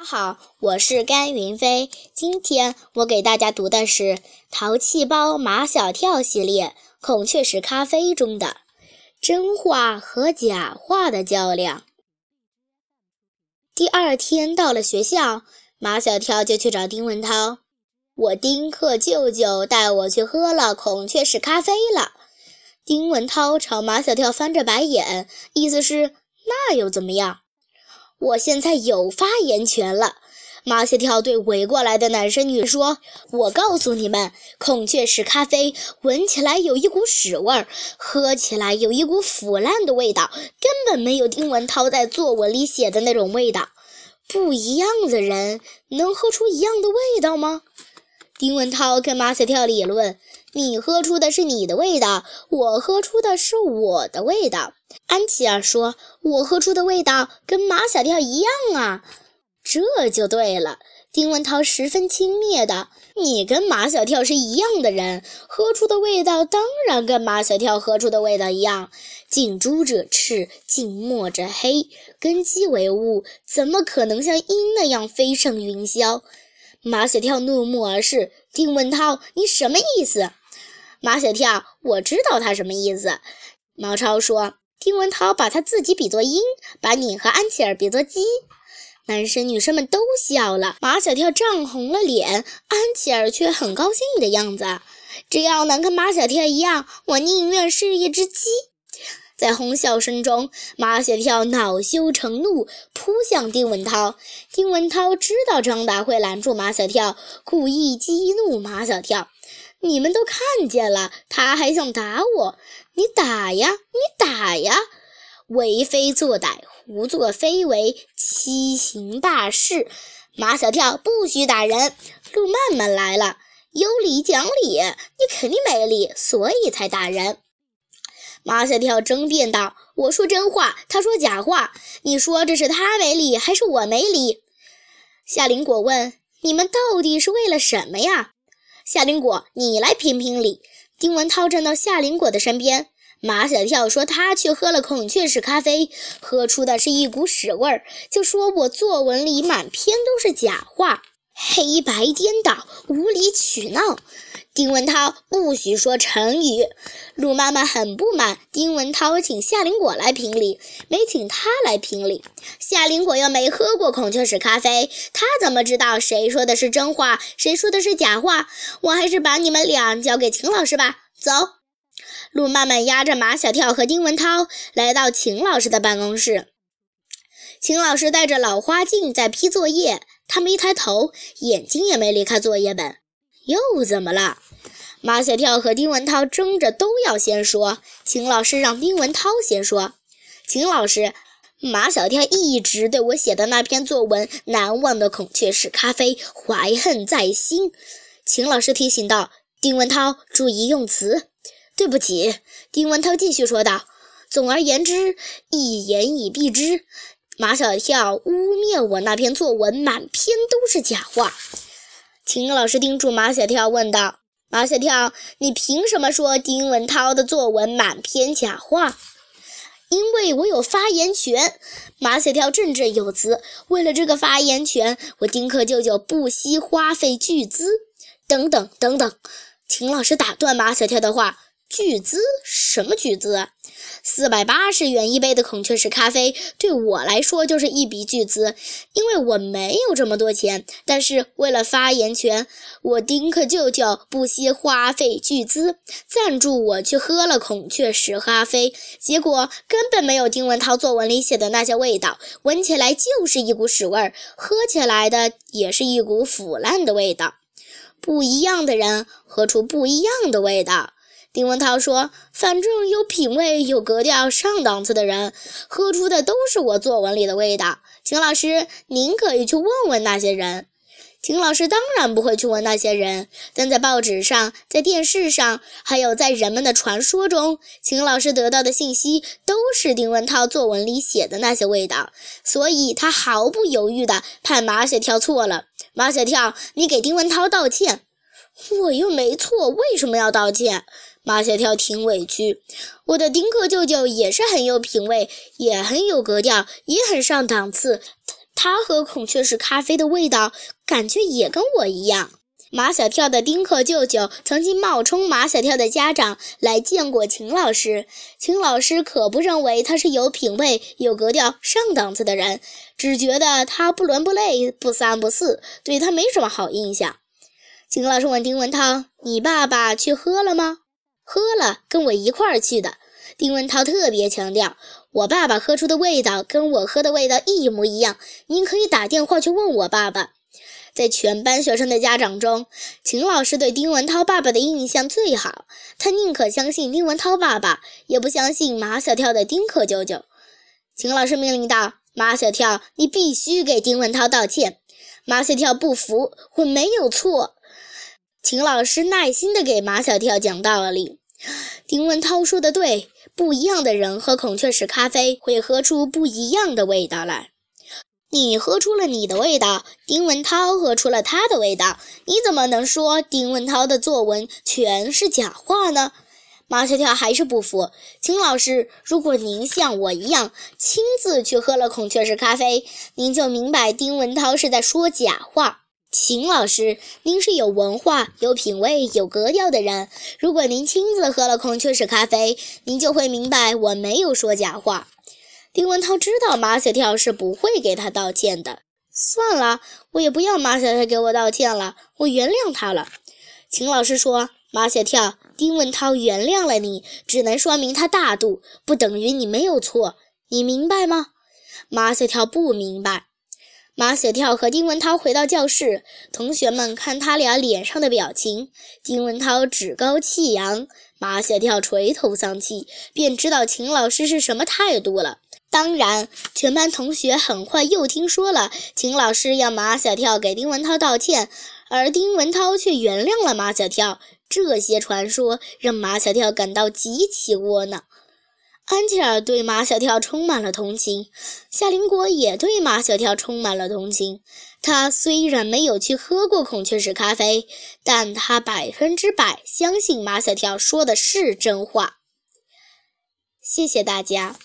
大家好，我是甘云飞。今天我给大家读的是《淘气包马小跳》系列《孔雀石咖啡》中的“真话和假话的较量”。第二天到了学校，马小跳就去找丁文涛：“我丁克舅舅带我去喝了孔雀石咖啡了。”丁文涛朝马小跳翻着白眼，意思是那又怎么样？我现在有发言权了。马小跳对围过来的男生女说：“我告诉你们，孔雀石咖啡闻起来有一股屎味儿，喝起来有一股腐烂的味道，根本没有丁文涛在作文里写的那种味道。不一样的人能喝出一样的味道吗？”丁文涛跟马小跳理论：“你喝出的是你的味道，我喝出的是我的味道。”安琪儿说：“我喝出的味道跟马小跳一样啊，这就对了。”丁文涛十分轻蔑的：“你跟马小跳是一样的人，喝出的味道当然跟马小跳喝出的味道一样。近朱者赤，近墨者黑，根基为物，怎么可能像鹰那样飞上云霄？”马小跳怒目而视，丁文涛，你什么意思？马小跳，我知道他什么意思。毛超说，丁文涛把他自己比作鹰，把你和安琪儿比作鸡。男生女生们都笑了。马小跳涨红了脸，安琪儿却很高兴的样子。只要能跟马小跳一样，我宁愿是一只鸡。在哄笑声中，马小跳恼羞成怒，扑向丁文涛。丁文涛知道张达会拦住马小跳，故意激怒马小跳：“你们都看见了，他还想打我，你打呀，你打呀！为非作歹，胡作非为，欺行霸市。马小跳不许打人。陆曼曼来了，有理讲理，你肯定没理，所以才打人。”马小跳争辩道：“我说真话，他说假话。你说这是他没理，还是我没理？”夏林果问：“你们到底是为了什么呀？”夏林果，你来评评理。丁文涛站到夏林果的身边。马小跳说：“他去喝了孔雀石咖啡，喝出的是一股屎味儿，就说我作文里满篇都是假话，黑白颠倒，无理取闹。”丁文涛不许说成语。陆妈妈很不满，丁文涛请夏林果来评理，没请他来评理。夏林果又没喝过孔雀石咖啡，他怎么知道谁说的是真话，谁说的是假话？我还是把你们俩交给秦老师吧。走。陆妈妈押着马小跳和丁文涛来到秦老师的办公室。秦老师戴着老花镜在批作业，他没抬头，眼睛也没离开作业本。又怎么了？马小跳和丁文涛争着都要先说。秦老师让丁文涛先说。秦老师，马小跳一直对我写的那篇作文《难忘的孔雀石咖啡》怀恨在心。秦老师提醒道：“丁文涛，注意用词。”对不起，丁文涛继续说道。总而言之，一言以蔽之，马小跳污蔑我那篇作文满篇都是假话。秦老师叮嘱马小跳，问道：“马小跳，你凭什么说丁文涛的作文满篇假话？”“因为我有发言权。”马小跳振振有词。“为了这个发言权，我丁克舅舅不惜花费巨资。”等等等等，秦老师打断马小跳的话。巨资？什么巨资？四百八十元一杯的孔雀石咖啡，对我来说就是一笔巨资，因为我没有这么多钱。但是为了发言权，我丁克舅舅不惜花费巨资赞助我去喝了孔雀石咖啡，结果根本没有丁文涛作文里写的那些味道，闻起来就是一股屎味儿，喝起来的也是一股腐烂的味道。不一样的人喝出不一样的味道。丁文涛说：“反正有品位、有格调、上档次的人，喝出的都是我作文里的味道。”秦老师，您可以去问问那些人。秦老师当然不会去问那些人，但在报纸上、在电视上，还有在人们的传说中，秦老师得到的信息都是丁文涛作文里写的那些味道，所以他毫不犹豫地判马小跳错了。马小跳，你给丁文涛道歉。我又没错，为什么要道歉？马小跳挺委屈。我的丁克舅舅也是很有品位，也很有格调，也很上档次。他喝孔雀石咖啡的味道，感觉也跟我一样。马小跳的丁克舅舅曾经冒充马小跳的家长来见过秦老师，秦老师可不认为他是有品位、有格调、上档次的人，只觉得他不伦不类、不三不四，对他没什么好印象。秦老师问丁文涛：“你爸爸去喝了吗？”“喝了，跟我一块儿去的。”丁文涛特别强调：“我爸爸喝出的味道跟我喝的味道一模一样，您可以打电话去问我爸爸。”在全班学生的家长中，秦老师对丁文涛爸爸的印象最好。他宁可相信丁文涛爸爸，也不相信马小跳的丁克舅舅。秦老师命令道：“马小跳，你必须给丁文涛道歉。”马小跳不服：“我没有错。”秦老师耐心地给马小跳讲道理。丁文涛说的对，不一样的人喝孔雀石咖啡会喝出不一样的味道来。你喝出了你的味道，丁文涛喝出了他的味道。你怎么能说丁文涛的作文全是假话呢？马小跳还是不服。秦老师，如果您像我一样亲自去喝了孔雀石咖啡，您就明白丁文涛是在说假话。秦老师，您是有文化、有品位、有格调的人，如果您亲自喝了孔雀石咖啡，您就会明白我没有说假话。丁文涛知道马小跳是不会给他道歉的，算了，我也不要马小跳给我道歉了，我原谅他了。秦老师说：“马小跳，丁文涛原谅了你，只能说明他大度，不等于你没有错，你明白吗？”马小跳不明白。马小跳和丁文涛回到教室，同学们看他俩脸上的表情，丁文涛趾高气扬，马小跳垂头丧气，便知道秦老师是什么态度了。当然，全班同学很快又听说了秦老师要马小跳给丁文涛道歉，而丁文涛却原谅了马小跳。这些传说让马小跳感到极其窝囊。安琪儿对马小跳充满了同情，夏林果也对马小跳充满了同情。他虽然没有去喝过孔雀石咖啡，但他百分之百相信马小跳说的是真话。谢谢大家。